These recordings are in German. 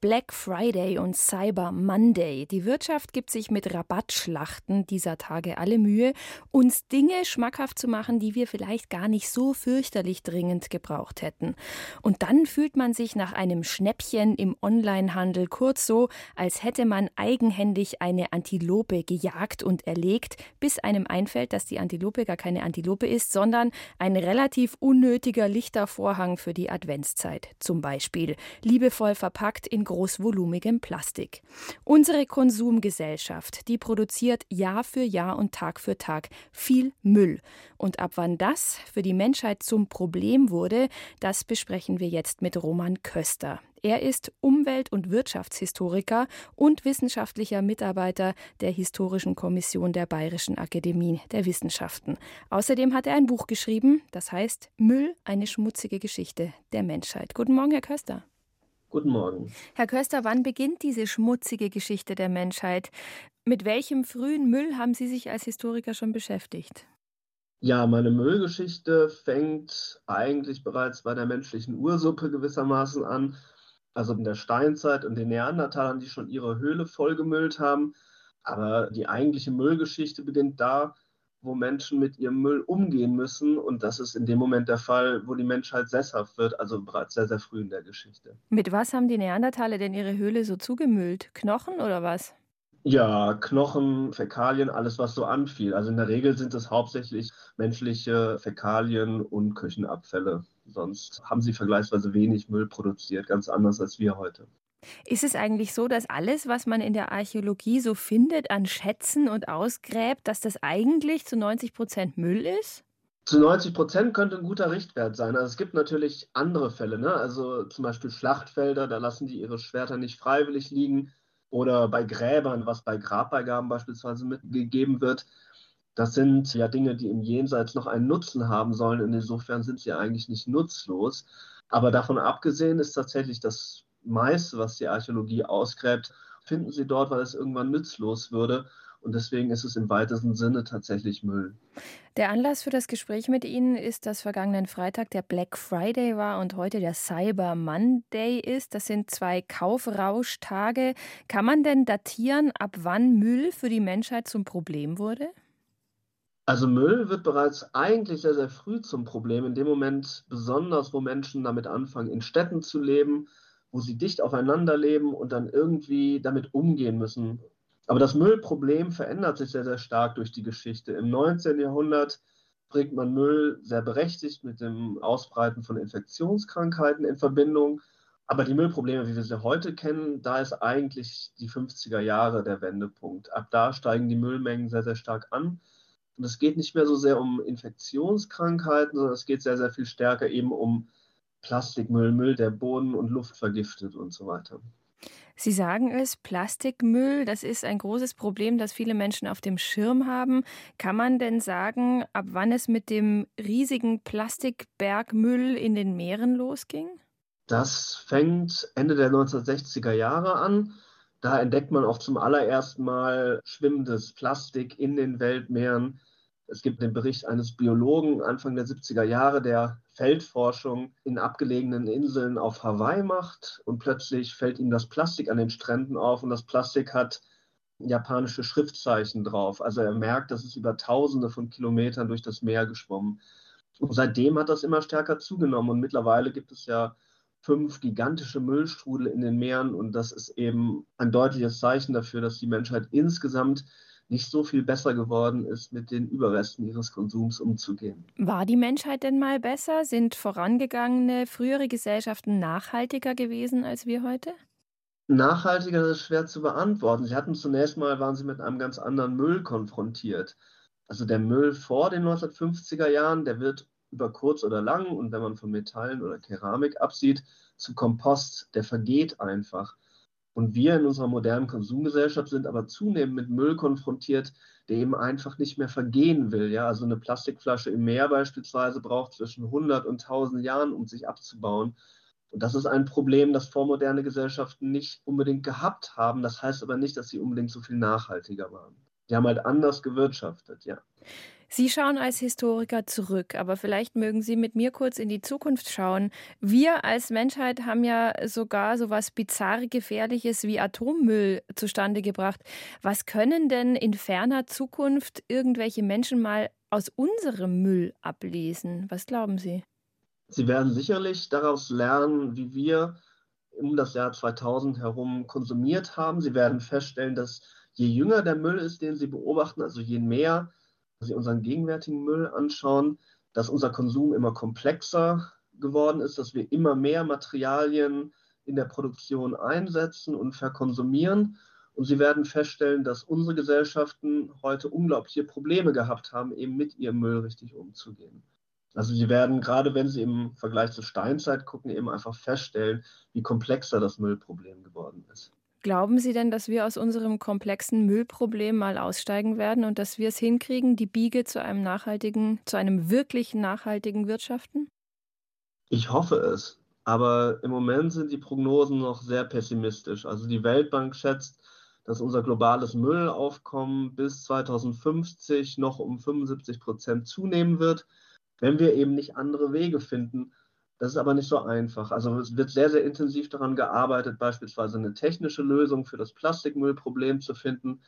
Black Friday und Cyber Monday. Die Wirtschaft gibt sich mit Rabattschlachten dieser Tage alle Mühe, uns Dinge schmackhaft zu machen, die wir vielleicht gar nicht so fürchterlich dringend gebraucht hätten. Und dann fühlt man sich nach einem Schnäppchen im Onlinehandel kurz so, als hätte man eigenhändig eine Antilope gejagt und erlegt, bis einem einfällt, dass die Antilope gar keine Antilope ist, sondern ein relativ unnötiger Lichtervorhang für die Adventszeit. Zum Beispiel liebevoll verpackt in großvolumigem Plastik. Unsere Konsumgesellschaft, die produziert Jahr für Jahr und Tag für Tag viel Müll. Und ab wann das für die Menschheit zum Problem wurde, das besprechen wir jetzt mit Roman Köster. Er ist Umwelt- und Wirtschaftshistoriker und wissenschaftlicher Mitarbeiter der Historischen Kommission der Bayerischen Akademie der Wissenschaften. Außerdem hat er ein Buch geschrieben, das heißt Müll, eine schmutzige Geschichte der Menschheit. Guten Morgen, Herr Köster. Guten Morgen. Herr Köster, wann beginnt diese schmutzige Geschichte der Menschheit? Mit welchem frühen Müll haben Sie sich als Historiker schon beschäftigt? Ja, meine Müllgeschichte fängt eigentlich bereits bei der menschlichen Ursuppe gewissermaßen an, also in der Steinzeit und den Neandertalern, die schon ihre Höhle vollgemüllt haben. Aber die eigentliche Müllgeschichte beginnt da, wo Menschen mit ihrem Müll umgehen müssen. Und das ist in dem Moment der Fall, wo die Menschheit sesshaft wird, also bereits sehr, sehr früh in der Geschichte. Mit was haben die Neandertaler denn ihre Höhle so zugemüllt? Knochen oder was? Ja, Knochen, Fäkalien, alles, was so anfiel. Also in der Regel sind es hauptsächlich menschliche Fäkalien und Küchenabfälle. Sonst haben sie vergleichsweise wenig Müll produziert, ganz anders als wir heute. Ist es eigentlich so, dass alles, was man in der Archäologie so findet an Schätzen und ausgräbt, dass das eigentlich zu 90 Prozent Müll ist? Zu 90 Prozent könnte ein guter Richtwert sein. Also es gibt natürlich andere Fälle, ne? also zum Beispiel Schlachtfelder, da lassen die ihre Schwerter nicht freiwillig liegen. Oder bei Gräbern, was bei Grabbeigaben beispielsweise mitgegeben wird. Das sind ja Dinge, die im Jenseits noch einen Nutzen haben sollen. Insofern sind sie eigentlich nicht nutzlos. Aber davon abgesehen ist tatsächlich das meiste, was die Archäologie ausgräbt, finden sie dort, weil es irgendwann nützlos würde. Und deswegen ist es im weitesten Sinne tatsächlich Müll. Der Anlass für das Gespräch mit Ihnen ist, dass vergangenen Freitag der Black Friday war und heute der Cyber Monday ist. Das sind zwei Kaufrauschtage. Kann man denn datieren, ab wann Müll für die Menschheit zum Problem wurde? Also Müll wird bereits eigentlich sehr, sehr früh zum Problem. In dem Moment besonders, wo Menschen damit anfangen, in Städten zu leben, wo sie dicht aufeinander leben und dann irgendwie damit umgehen müssen. Aber das Müllproblem verändert sich sehr, sehr stark durch die Geschichte. Im 19. Jahrhundert bringt man Müll sehr berechtigt mit dem Ausbreiten von Infektionskrankheiten in Verbindung. Aber die Müllprobleme, wie wir sie heute kennen, da ist eigentlich die 50er Jahre der Wendepunkt. Ab da steigen die Müllmengen sehr, sehr stark an. Und es geht nicht mehr so sehr um Infektionskrankheiten, sondern es geht sehr, sehr viel stärker eben um Plastikmüll, Müll, der Boden und Luft vergiftet und so weiter. Sie sagen es, Plastikmüll, das ist ein großes Problem, das viele Menschen auf dem Schirm haben. Kann man denn sagen, ab wann es mit dem riesigen Plastikbergmüll in den Meeren losging? Das fängt Ende der 1960er Jahre an. Da entdeckt man auch zum allerersten Mal schwimmendes Plastik in den Weltmeeren. Es gibt den Bericht eines Biologen Anfang der 70er Jahre, der Feldforschung in abgelegenen Inseln auf Hawaii macht und plötzlich fällt ihm das Plastik an den Stränden auf und das Plastik hat japanische Schriftzeichen drauf. Also er merkt, dass es über Tausende von Kilometern durch das Meer geschwommen. Und seitdem hat das immer stärker zugenommen und mittlerweile gibt es ja fünf gigantische Müllstrudel in den Meeren und das ist eben ein deutliches Zeichen dafür, dass die Menschheit insgesamt nicht so viel besser geworden ist, mit den Überresten ihres Konsums umzugehen. War die Menschheit denn mal besser? Sind vorangegangene frühere Gesellschaften nachhaltiger gewesen als wir heute? Nachhaltiger ist schwer zu beantworten. Sie hatten zunächst mal, waren sie mit einem ganz anderen Müll konfrontiert. Also der Müll vor den 1950er Jahren, der wird über kurz oder lang und wenn man von Metallen oder Keramik absieht, zu Kompost, der vergeht einfach. Und wir in unserer modernen Konsumgesellschaft sind aber zunehmend mit Müll konfrontiert, der eben einfach nicht mehr vergehen will. Ja, also eine Plastikflasche im Meer beispielsweise braucht zwischen 100 und 1000 Jahren, um sich abzubauen. Und das ist ein Problem, das vormoderne Gesellschaften nicht unbedingt gehabt haben. Das heißt aber nicht, dass sie unbedingt so viel nachhaltiger waren. Die haben halt anders gewirtschaftet, ja. Sie schauen als Historiker zurück, aber vielleicht mögen Sie mit mir kurz in die Zukunft schauen. Wir als Menschheit haben ja sogar so was bizarr gefährliches wie Atommüll zustande gebracht. Was können denn in ferner Zukunft irgendwelche Menschen mal aus unserem Müll ablesen? Was glauben Sie? Sie werden sicherlich daraus lernen, wie wir um das Jahr 2000 herum konsumiert haben. Sie werden feststellen, dass je jünger der Müll ist, den Sie beobachten, also je mehr Sie unseren gegenwärtigen Müll anschauen, dass unser Konsum immer komplexer geworden ist, dass wir immer mehr Materialien in der Produktion einsetzen und verkonsumieren. Und Sie werden feststellen, dass unsere Gesellschaften heute unglaubliche Probleme gehabt haben, eben mit ihrem Müll richtig umzugehen. Also Sie werden, gerade wenn Sie im Vergleich zur Steinzeit gucken, eben einfach feststellen, wie komplexer das Müllproblem geworden ist. Glauben Sie denn, dass wir aus unserem komplexen Müllproblem mal aussteigen werden und dass wir es hinkriegen, die Biege zu einem nachhaltigen, zu einem wirklich nachhaltigen Wirtschaften? Ich hoffe es. Aber im Moment sind die Prognosen noch sehr pessimistisch. Also die Weltbank schätzt, dass unser globales Müllaufkommen bis 2050 noch um 75 Prozent zunehmen wird, wenn wir eben nicht andere Wege finden, das ist aber nicht so einfach. Also es wird sehr, sehr intensiv daran gearbeitet, beispielsweise eine technische Lösung für das Plastikmüllproblem zu finden.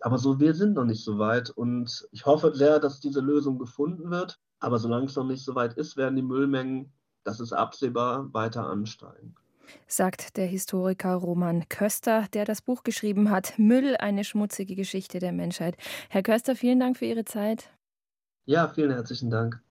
Aber so, wir sind noch nicht so weit und ich hoffe sehr, dass diese Lösung gefunden wird. Aber solange es noch nicht so weit ist, werden die Müllmengen, das ist absehbar, weiter ansteigen. Sagt der Historiker Roman Köster, der das Buch geschrieben hat, Müll, eine schmutzige Geschichte der Menschheit. Herr Köster, vielen Dank für Ihre Zeit. Ja, vielen herzlichen Dank.